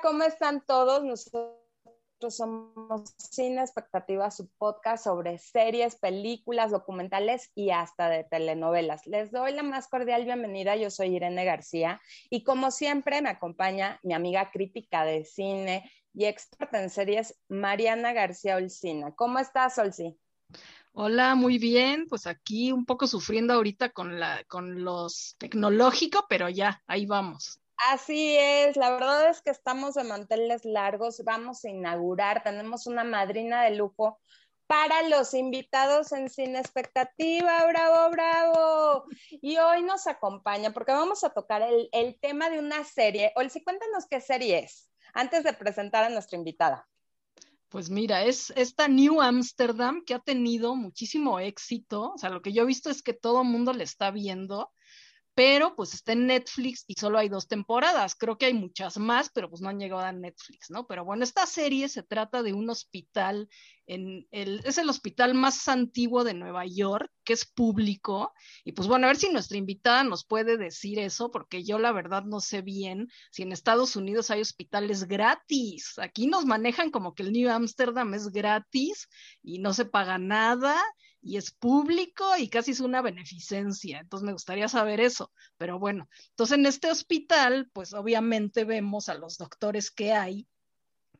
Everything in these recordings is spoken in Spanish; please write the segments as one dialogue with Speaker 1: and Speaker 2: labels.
Speaker 1: ¿cómo están todos? Nosotros somos Cine Expectativa, su podcast sobre series, películas, documentales y hasta de telenovelas. Les doy la más cordial bienvenida. Yo soy Irene García y como siempre me acompaña mi amiga crítica de cine y experta en series, Mariana García Olcina. ¿Cómo estás, Olci?
Speaker 2: Hola, muy bien. Pues aquí un poco sufriendo ahorita con la con los tecnológicos, pero ya, ahí vamos.
Speaker 1: Así es, la verdad es que estamos de manteles largos, vamos a inaugurar, tenemos una madrina de lujo para los invitados en Cine Expectativa, bravo, bravo. Y hoy nos acompaña porque vamos a tocar el, el tema de una serie. Olsi, cuéntanos qué serie es, antes de presentar a nuestra invitada.
Speaker 2: Pues mira, es esta New Amsterdam que ha tenido muchísimo éxito. O sea, lo que yo he visto es que todo mundo le está viendo pero pues está en Netflix y solo hay dos temporadas. Creo que hay muchas más, pero pues no han llegado a Netflix, ¿no? Pero bueno, esta serie se trata de un hospital, es el hospital más antiguo de Nueva York, que es público. Y pues bueno, a ver si nuestra invitada nos puede decir eso, porque yo la verdad no sé bien si en Estados Unidos hay hospitales gratis. Aquí nos manejan como que el New Amsterdam es gratis y no se paga nada y es público y casi es una beneficencia. Entonces me gustaría saber eso. Pero bueno, entonces en este hospital, pues obviamente vemos a los doctores que hay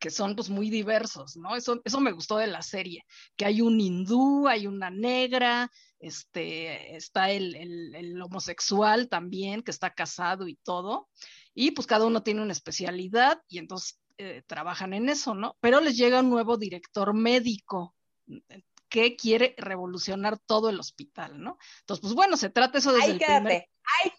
Speaker 2: que son pues muy diversos, ¿no? Eso, eso me gustó de la serie, que hay un hindú, hay una negra, este, está el, el, homosexual también, que está casado y todo, y pues cada uno tiene una especialidad y entonces eh, trabajan en eso, ¿no? Pero les llega un nuevo director médico, que quiere revolucionar todo el hospital, ¿no? Entonces, pues bueno, se trata eso desde
Speaker 1: ahí quédate, ahí,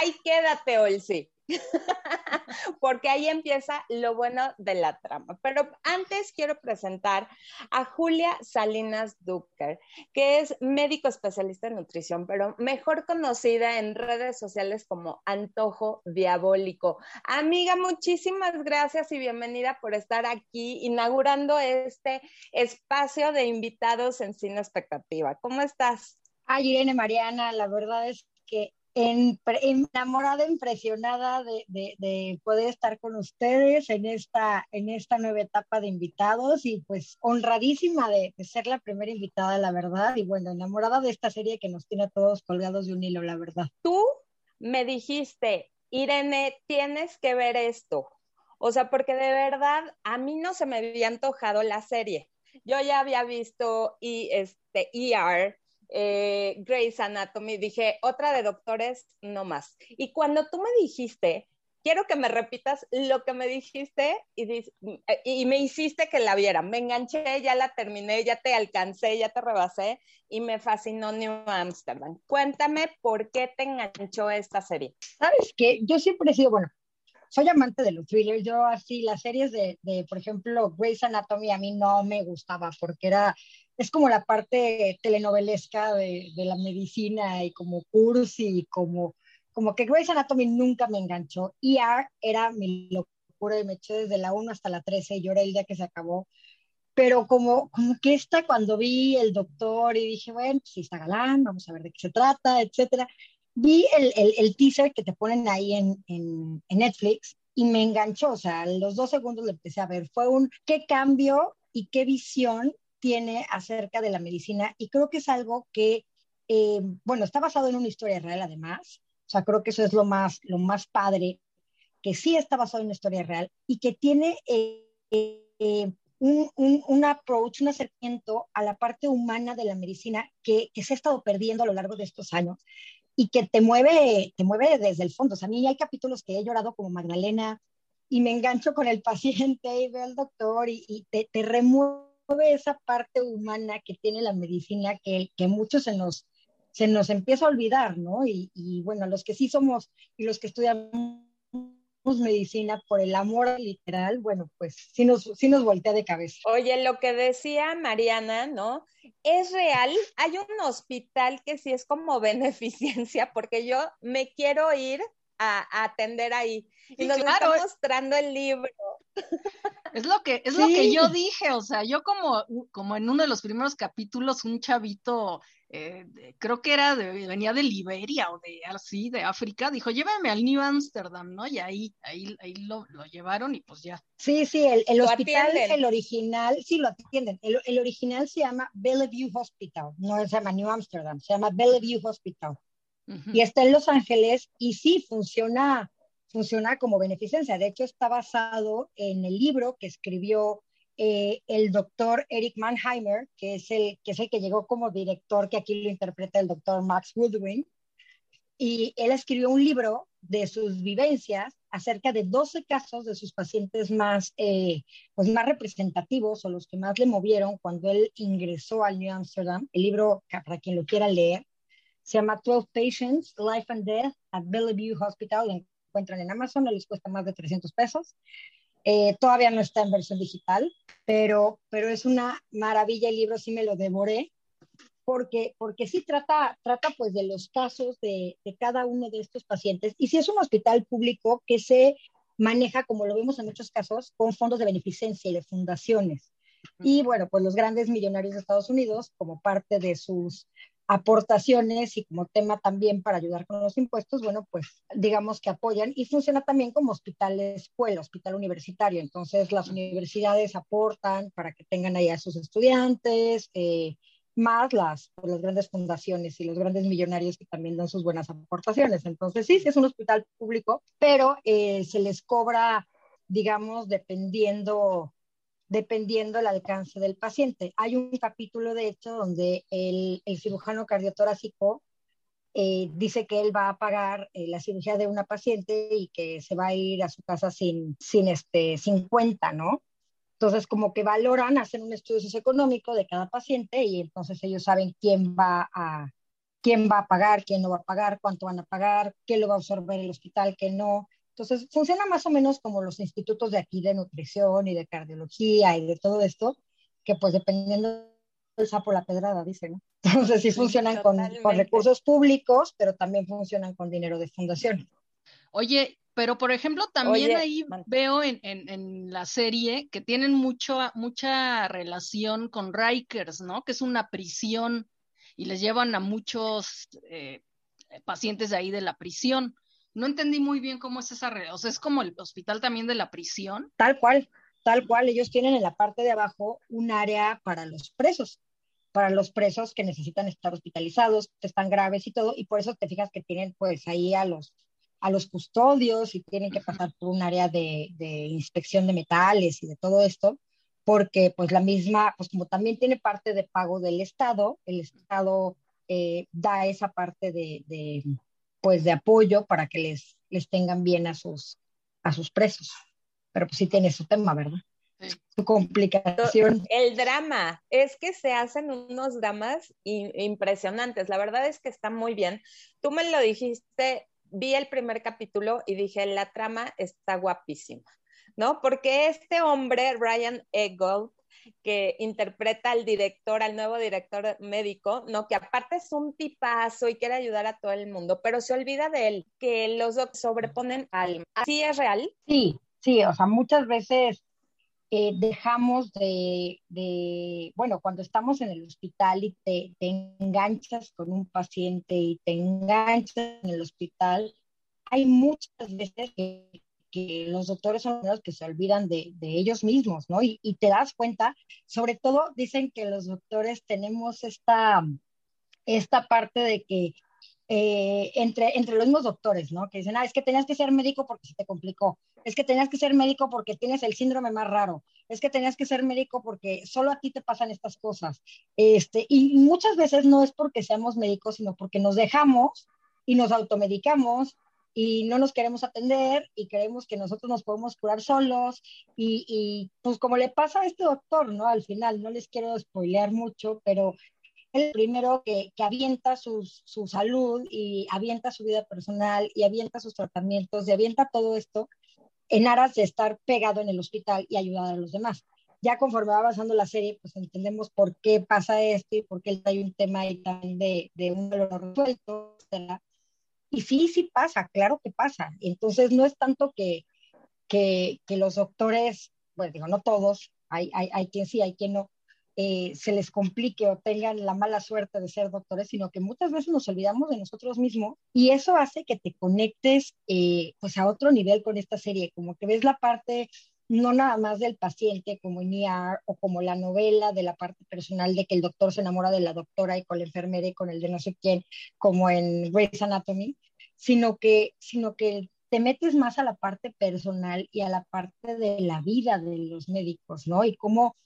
Speaker 1: ahí quédate, Olsi. porque ahí empieza lo bueno de la trama. Pero antes quiero presentar a Julia Salinas Ducker, que es médico especialista en nutrición, pero mejor conocida en redes sociales como Antojo Diabólico. Amiga, muchísimas gracias y bienvenida por estar aquí inaugurando este espacio de invitados en Cine Expectativa. ¿Cómo estás?
Speaker 3: Ay, Irene Mariana, la verdad es que enamorada, impresionada de, poder estar con ustedes en esta, en esta nueva etapa de invitados y pues honradísima de, ser la primera invitada, la verdad, y bueno, enamorada de esta serie que nos tiene a todos colgados de un hilo, la verdad.
Speaker 1: Tú me dijiste, Irene, tienes que ver esto. O sea, porque de verdad a mí no se me había antojado la serie. Yo ya había visto y este ER, eh, Grey's Anatomy, dije, otra de doctores, no más. Y cuando tú me dijiste, quiero que me repitas lo que me dijiste y, me hiciste que la viera. Me enganché, ya la terminé, ya te alcancé, ya te rebasé y me fascinó New Amsterdam. Cuéntame por qué te enganchó esta serie.
Speaker 3: Sabes que yo siempre he sido, bueno, soy amante de los thrillers. Yo así, las series de, de, por ejemplo, Grey's Anatomy a mí no me gustaba porque era es como la parte telenovelesca de, la medicina y como cursi y como, como que Grey's Anatomy nunca me enganchó. ER era mi locura y me eché desde la 1 hasta la 13 y lloré el día que se acabó. Pero como, como que esta, cuando vi el doctor y dije, bueno, pues está galán, vamos a ver de qué se trata, etcétera. Vi el, el, teaser que te ponen ahí en, en, en Netflix y me enganchó, o sea, los dos segundos le empecé a ver. Fue un qué cambio y qué visión tiene acerca de la medicina y creo que es algo que, eh, bueno, está basado en una historia real además, o sea, creo que eso es lo más, lo más padre, que sí está basado en una historia real y que tiene eh, eh, un, un, approach, un acercamiento a la parte humana de la medicina que, que, se ha estado perdiendo a lo largo de estos años y que te mueve, te mueve desde el fondo. O sea, a mí hay capítulos que he llorado como Magdalena y me engancho con el paciente y veo al doctor y, y te, te remueve esa parte humana que tiene la medicina que, que muchos se nos, se nos empieza a olvidar, ¿no? Y, y, bueno, los que sí somos y los que estudiamos medicina por el amor literal, bueno, pues sí nos, sí nos voltea de cabeza.
Speaker 1: Oye, lo que decía Mariana, ¿no? Es real, hay un hospital que sí es como beneficencia, porque yo me quiero ir a, atender ahí. Y nos está mostrando el libro.
Speaker 2: Es lo que, es lo que yo dije, o sea, yo como, como en uno de los primeros capítulos, un chavito eh, creo que era de, venía de Liberia o de así, de África, dijo, llévame al New Amsterdam, ¿no? Y ahí, ahí, ahí lo, llevaron y pues ya.
Speaker 3: Sí, sí, el, el hospital, el original, sí lo atienden. El, el, original se llama Bellevue Hospital, no se llama New Amsterdam, se llama Bellevue Hospital. Y está en Los Ángeles y sí, funciona, funciona como beneficencia. De hecho, está basado en el libro que escribió eh, el doctor Eric Mannheimer, que es, el, que es el que llegó como director, que aquí lo interpreta el doctor Max Woodwin, y él escribió un libro de sus vivencias acerca de 12 casos de sus pacientes más, eh, pues más representativos o los que más le movieron cuando él ingresó al New Amsterdam. El libro, para quien lo quiera leer, se llama 12 Patients, Life and Death at Bellevue Hospital. Encuentran en Amazon, no les cuesta más de 300 pesos. Eh, todavía no está en versión digital, pero, pero es una maravilla el libro, sí me lo devoré, porque, porque sí trata, trata pues de los casos de, de cada uno de estos pacientes. Y si es un hospital público que se maneja, como lo vemos en muchos casos, con fondos de beneficencia y de fundaciones. Y bueno, pues los grandes millonarios de Estados Unidos, como parte de sus aportaciones y como tema también para ayudar con los impuestos, bueno, pues digamos que apoyan y funciona también como hospital escuela, hospital universitario. Entonces las universidades aportan para que tengan ahí a sus estudiantes, eh, más las, pues, las grandes fundaciones y los grandes millonarios que también dan sus buenas aportaciones. Entonces sí, sí es un hospital público, pero eh, se les cobra, digamos, dependiendo dependiendo del alcance del paciente. Hay un capítulo, de hecho, donde el, cirujano cardiotorácico eh, dice que él va a pagar eh, la cirugía de una paciente y que se va a ir a su casa sin, sin, este, 50, ¿no? Entonces, como que valoran, hacen un estudio socioeconómico de cada paciente y entonces ellos saben quién va a, quién va a pagar, quién no va a pagar, cuánto van a pagar, qué lo va a absorber el hospital, qué no. Entonces, funciona más o menos como los institutos de aquí de nutrición y de cardiología y de todo esto, que pues dependiendo del sapo la pedrada, dicen, ¿no? Entonces, sí funcionan con, con, recursos públicos, pero también funcionan con dinero de fundación.
Speaker 2: Oye, pero por ejemplo, también ahí veo en, en, en, la serie que tienen mucho, mucha relación con Rikers, ¿no? Que es una prisión y les llevan a muchos eh, pacientes de ahí de la prisión no entendí muy bien cómo es esa red. O sea, es como el hospital también de la prisión.
Speaker 3: Tal cual, tal cual. Ellos tienen en la parte de abajo un área para los presos, para los presos que necesitan estar hospitalizados, que están graves y todo. Y por eso te fijas que tienen pues ahí a los a los custodios y tienen que pasar por un área de, inspección de metales y de todo esto, porque pues la misma, pues como también tiene parte de pago del Estado, el Estado eh, da esa parte de, pues de apoyo para que les, les tengan bien a sus, a sus presos. Pero pues sí tiene su tema, ¿verdad? Su complicación.
Speaker 1: El drama, es que se hacen unos dramas impresionantes. La verdad es que está muy bien. Tú me lo dijiste, vi el primer capítulo y dije, la trama está guapísima, ¿no? Porque este hombre, Ryan Eggold, que interpreta al director, al nuevo director médico, ¿no? Que aparte es un tipazo y quiere ayudar a todo el mundo, pero se olvida de él, que los sobreponen al... ¿Así es real?
Speaker 3: Sí, sí, o sea, muchas veces eh, dejamos de, bueno, cuando estamos en el hospital y te, te enganchas con un paciente y te enganchas en el hospital, hay muchas veces que que los doctores son los que se olvidan de, ellos mismos, ¿no? Y, te das cuenta, sobre todo dicen que los doctores tenemos esta, esta parte de que eh, entre, entre los mismos doctores, ¿no? Que dicen, ah, es que tenías que ser médico porque se te complicó, es que tenías que ser médico porque tienes el síndrome más raro, es que tenías que ser médico porque solo a ti te pasan estas cosas. Este, y muchas veces no es porque seamos médicos, sino porque nos dejamos y nos automedicamos y no nos queremos atender y creemos que nosotros nos podemos curar solos y, y, pues como le pasa a este doctor, ¿no? Al final, no les quiero spoilear mucho, pero el primero que, que avienta su salud y avienta su vida personal y avienta sus tratamientos y avienta todo esto en aras de estar pegado en el hospital y ayudar a los demás. Ya conforme va avanzando la serie, pues entendemos por qué pasa esto y por qué hay un tema ahí también de, de un dolor resuelto, etc y sí, sí pasa, claro que pasa. Entonces no es tanto que, que, los doctores bueno, digo, no todos, hay, hay, hay quien sí, hay quien no, eh, se les complique o tengan la mala suerte de ser doctores, sino que muchas veces nos olvidamos de nosotros mismos y eso hace que te conectes eh, pues a otro nivel con esta serie, como que ves la parte no nada más del paciente como en ER o como la novela de la parte personal de que el doctor se enamora de la doctora y con la enfermera y con el de no sé quién, como en Grey's Anatomy, sino que, sino que te metes más a la parte personal y a la parte de la vida de los médicos, ¿no? Y cómo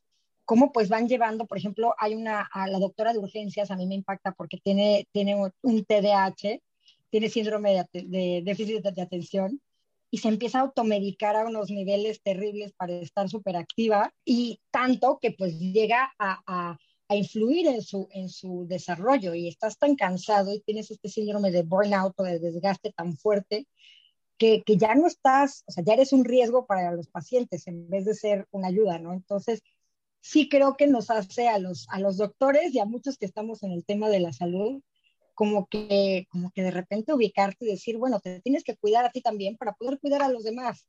Speaker 3: cómo pues van llevando, por ejemplo, hay una, a la doctora de urgencias, a mí me impacta porque tiene, tiene un TDAH, tiene síndrome de, déficit de, atención y se empieza a automedicar a unos niveles terribles para estar súper activa y tanto que pues llega a, a, a, influir en su, en su desarrollo y estás tan cansado y tienes este síndrome de burnout o de desgaste tan fuerte que, que, ya no estás, o sea, ya eres un riesgo para los pacientes en vez de ser una ayuda, ¿no? Entonces, sí creo que nos hace a los, a los doctores y a muchos que estamos en el tema de la salud, como que, como que de repente ubicarte y decir, bueno, te tienes que cuidar a ti también para poder cuidar a los demás.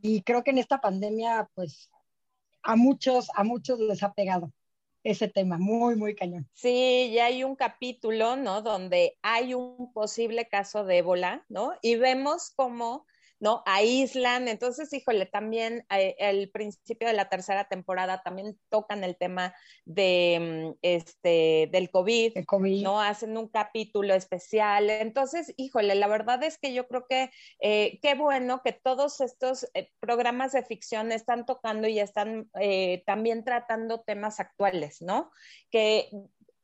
Speaker 3: Y creo que en esta pandemia, pues, a muchos, a muchos les ha pegado ese tema, muy, muy cañón.
Speaker 1: Sí, ya hay un capítulo, ¿no? Donde hay un posible caso de ébola, ¿no? Y vemos cómo ¿no? Aíslan, entonces, híjole, también eh, el principio de la tercera temporada también tocan el tema de, mm, este, del COVID, ¿no? Hacen un capítulo especial, entonces, híjole, la verdad es que yo creo que eh, qué bueno que todos estos eh, programas de ficción están tocando y están también tratando temas actuales, ¿no? Que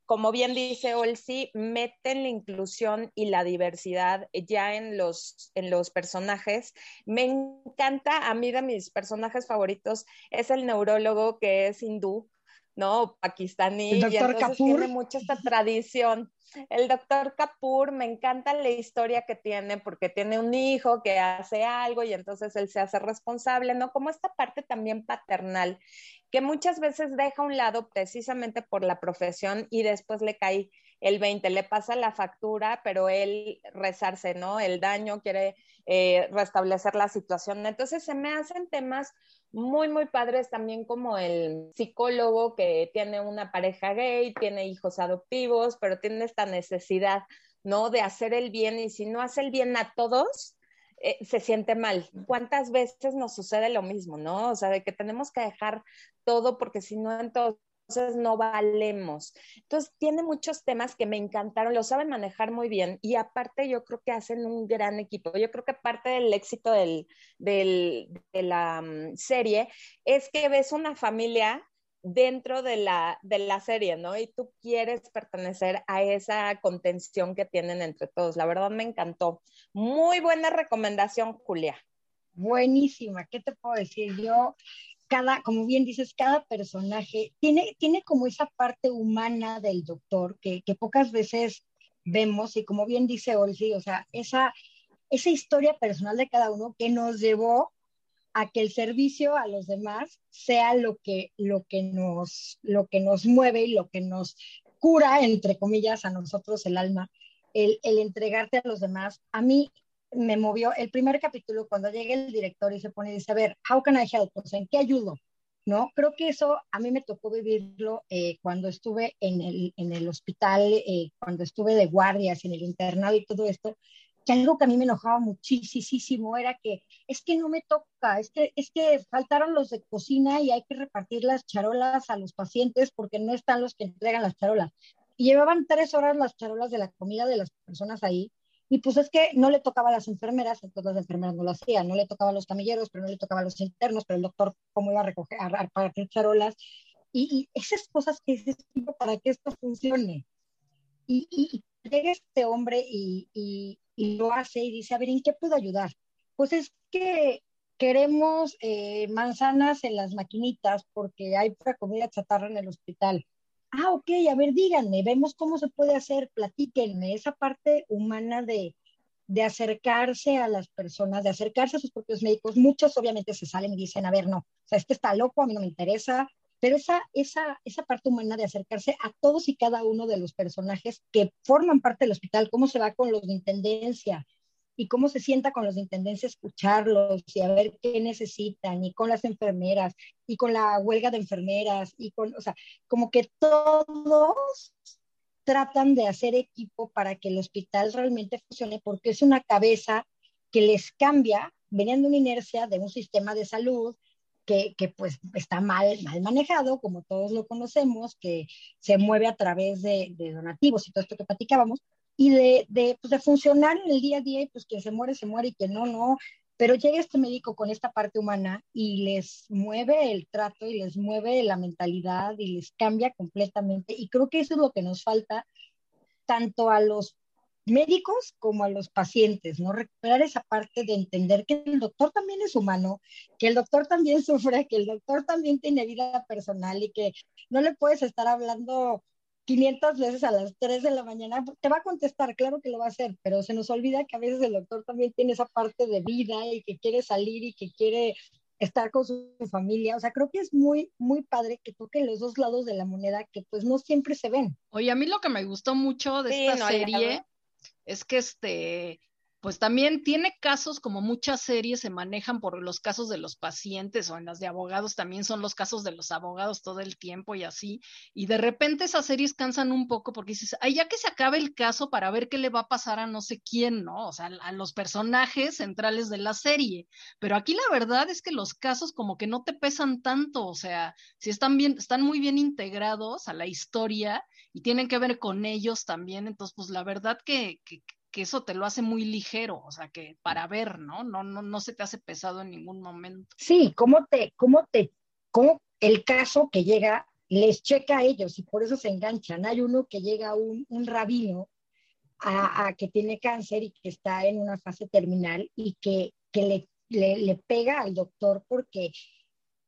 Speaker 1: como bien dice Olsi, meten la inclusión y la diversidad ya en los, en los personajes. Me encanta, a mí de mis personajes favoritos es el neurólogo que es hindú, ¿no? Pakistaní, y entonces tiene mucha esta tradición. El doctor Kapoor, me encanta la historia que tiene porque tiene un hijo que hace algo y entonces él se hace responsable, ¿no? Como esta parte también paternal que muchas veces deja a un lado precisamente por la profesión y después le cae el 20, le pasa la factura, pero él rezarse, ¿no? El daño quiere eh, restablecer la situación. Entonces se me hacen temas muy, muy padres también como el psicólogo que tiene una pareja gay, tiene hijos adoptivos, pero tiene esta necesidad, ¿no? De hacer el bien y si no hace el bien a todos, eh, se siente mal. ¿Cuántas veces nos sucede lo mismo, no? O sea, de que tenemos que dejar todo porque si no, entonces no valemos. Entonces, tiene muchos temas que me encantaron, lo saben manejar muy bien y aparte yo creo que hacen un gran equipo. Yo creo que parte del éxito del, de la mm, serie es que ves una familia dentro de la, de la serie, ¿no? Y tú quieres pertenecer a esa contención que tienen entre todos. La verdad me encantó. Muy buena recomendación, Julia.
Speaker 3: Buenísima, ¿qué te puedo decir? Yo, cada, como bien dices, cada personaje tiene, tiene como esa parte humana del doctor que, que pocas veces vemos y como bien dice Olsi, o sea, esa, esa historia personal de cada uno que nos llevó a que el servicio a los demás sea lo que, lo que, nos, lo que nos mueve y lo que nos cura, entre comillas, a nosotros el alma, el, el entregarte a los demás. A mí me movió el primer capítulo cuando llega el director y se pone y dice, a ver, how can I help? O ¿en qué ayudo? ¿No? Creo que eso a mí me tocó vivirlo eh, cuando estuve en el, en el hospital, eh, cuando estuve de guardias en el internado y todo esto, que algo que a mí me enojaba muchísimo era que es que no me toca, es que, es que faltaron los de cocina y hay que repartir las charolas a los pacientes porque no están los que entregan las charolas. Y llevaban tres horas las charolas de la comida de las personas ahí. Y pues es que no le tocaba a las enfermeras, entonces las enfermeras no lo hacían, no le tocaba a los camilleros, pero no le tocaba a los internos, pero el doctor cómo iba a recoger, a repartir charolas. Y, esas cosas que es para que esto funcione. Y, y, llega este hombre y, y lo hace y dice, a ver, ¿en qué puedo ayudar? Pues es que queremos eh, manzanas en las maquinitas porque hay para comida chatarra en el hospital. Ah, ok, a ver, díganme, vemos cómo se puede hacer, platíquenme, esa parte humana de, de acercarse a las personas, de acercarse a sus propios médicos. Muchos obviamente se salen y dicen, a ver, no, o sea, este está loco, a mí no me interesa, pero esa, esa, esa parte humana de acercarse a todos y cada uno de los personajes que forman parte del hospital, cómo se va con los de intendencia, y cómo se sienta con los de intendencia escucharlos y a ver qué necesitan y con las enfermeras y con la huelga de enfermeras y con, o sea, como que todos tratan de hacer equipo para que el hospital realmente funcione porque es una cabeza que les cambia, venían de una inercia de un sistema de salud que, que, pues está mal, mal manejado, como todos lo conocemos, que se mueve a través de, de donativos y todo esto que platicábamos, y de, de, pues de, funcionar en el día a día, y pues quien se muere, se muere y quien no, no. Pero llega este médico con esta parte humana y les mueve el trato y les mueve la mentalidad y les cambia completamente. Y creo que eso es lo que nos falta tanto a los médicos como a los pacientes, ¿no? Recuperar esa parte de entender que el doctor también es humano, que el doctor también sufre, que el doctor también tiene vida personal y que no le puedes estar hablando 500 veces a las 3 de la mañana, te va a contestar, claro que lo va a hacer, pero se nos olvida que a veces el doctor también tiene esa parte de vida y que quiere salir y que quiere estar con su familia. O sea, creo que es muy, muy padre que toquen los dos lados de la moneda que pues no siempre se ven.
Speaker 2: Oye, a mí lo que me gustó mucho de esta serie es que este, pues también tiene casos como muchas series se manejan por los casos de los pacientes o en las de abogados también son los casos de los abogados todo el tiempo y así. Y de repente esas series cansan un poco porque dices, ay, ya que se acabe el caso para ver qué le va a pasar a no sé quién, ¿no? O sea, a los personajes centrales de la serie. Pero aquí la verdad es que los casos como que no te pesan tanto, o sea, si están bien, están muy bien integrados a la historia y tienen que ver con ellos también, entonces pues la verdad que, que que eso te lo hace muy ligero, o sea, que para ver, ¿no? No, no, no se te hace pesado en ningún momento.
Speaker 3: Sí, cómo te, cómo te, cómo el caso que llega les checa a ellos y por eso se enganchan. Hay uno que llega un, un rabino a, a, que tiene cáncer y que está en una fase terminal y que, que le, le, le pega al doctor porque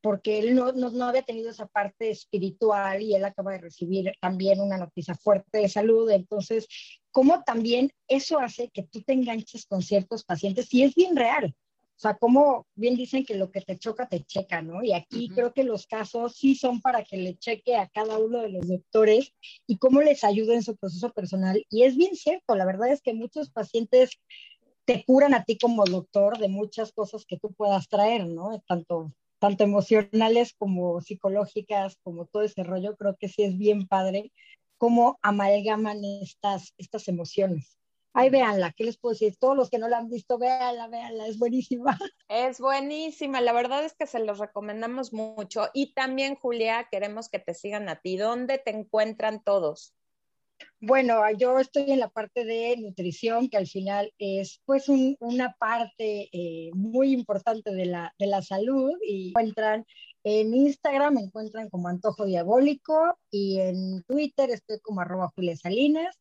Speaker 3: porque él no, no, no, había tenido esa parte espiritual y él acaba de recibir también una noticia fuerte de salud. Entonces, cómo también eso hace que tú te enganches con ciertos pacientes y es bien real. O sea, como bien dicen que lo que te choca, te checa, ¿no? Y aquí creo que los casos sí son para que le cheque a cada uno de los doctores y cómo les ayuda en su proceso personal. Y es bien cierto, la verdad es que muchos pacientes te curan a ti como doctor de muchas cosas que tú puedas traer, ¿no? Tanto, tanto emocionales como psicológicas, como todo ese rollo, creo que sí es bien padre cómo amalgaman estas, estas emociones. Ay, véanla, ¿qué les puedo decir? Todos los que no la han visto, véanla, véanla, es buenísima.
Speaker 1: Es buenísima, la verdad es que se los recomendamos mucho. Y también, Julia, queremos que te sigan a ti. ¿Dónde te encuentran todos?
Speaker 3: Bueno, yo estoy en la parte de nutrición, que al final es pues un, una parte eh, muy importante de la, de la salud y encuentran en Instagram, me encuentran como Antojo Diabólico y en Twitter estoy como arroba Julia Salinas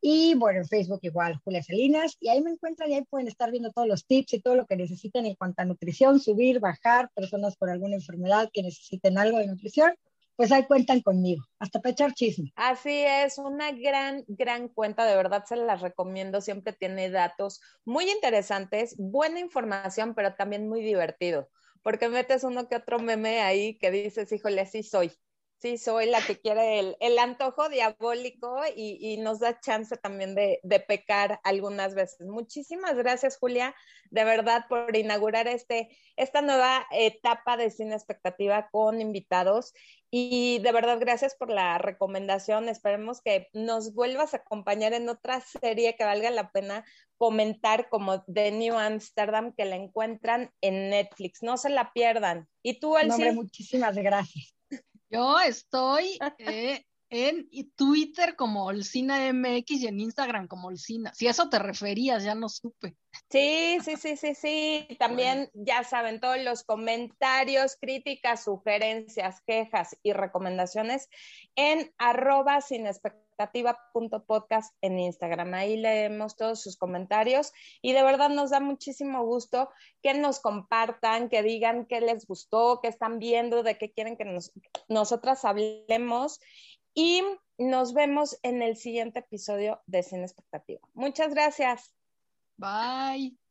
Speaker 3: y bueno, en Facebook igual Julia Salinas y ahí me encuentran y ahí pueden estar viendo todos los tips y todo lo que necesiten en cuanto a nutrición, subir, bajar, personas por alguna enfermedad que necesiten algo de nutrición pues ahí cuentan conmigo, hasta para chisme.
Speaker 1: Así es, una gran, gran cuenta, de verdad se las recomiendo, siempre tiene datos muy interesantes, buena información, pero también muy divertido, porque metes uno que otro meme ahí que dices, híjole, sí soy, Sí, soy la que quiere el, el antojo diabólico y, y, nos da chance también de, de, pecar algunas veces. Muchísimas gracias, Julia, de verdad, por inaugurar este, esta nueva etapa de Cine Expectativa con invitados. Y de verdad, gracias por la recomendación. Esperemos que nos vuelvas a acompañar en otra serie que valga la pena comentar, como The New Amsterdam, que la encuentran en Netflix. No se la pierdan. Y tú,
Speaker 3: Elsie. No, muchísimas gracias.
Speaker 2: Yo estoy eh, en Twitter como Olcina MX y en Instagram como Olcina. Si a eso te referías, ya no supe.
Speaker 1: Sí, sí, sí, sí, sí. También ya saben, todos los comentarios, críticas, sugerencias, quejas y recomendaciones en arroba sin expectativa.podcast en Instagram. Ahí leemos todos sus comentarios y de verdad nos da muchísimo gusto que nos compartan, que digan qué les gustó, qué están viendo, de qué quieren que nos, nosotras hablemos y nos vemos en el siguiente episodio de Cine Expectativa. Muchas gracias.
Speaker 2: Bye.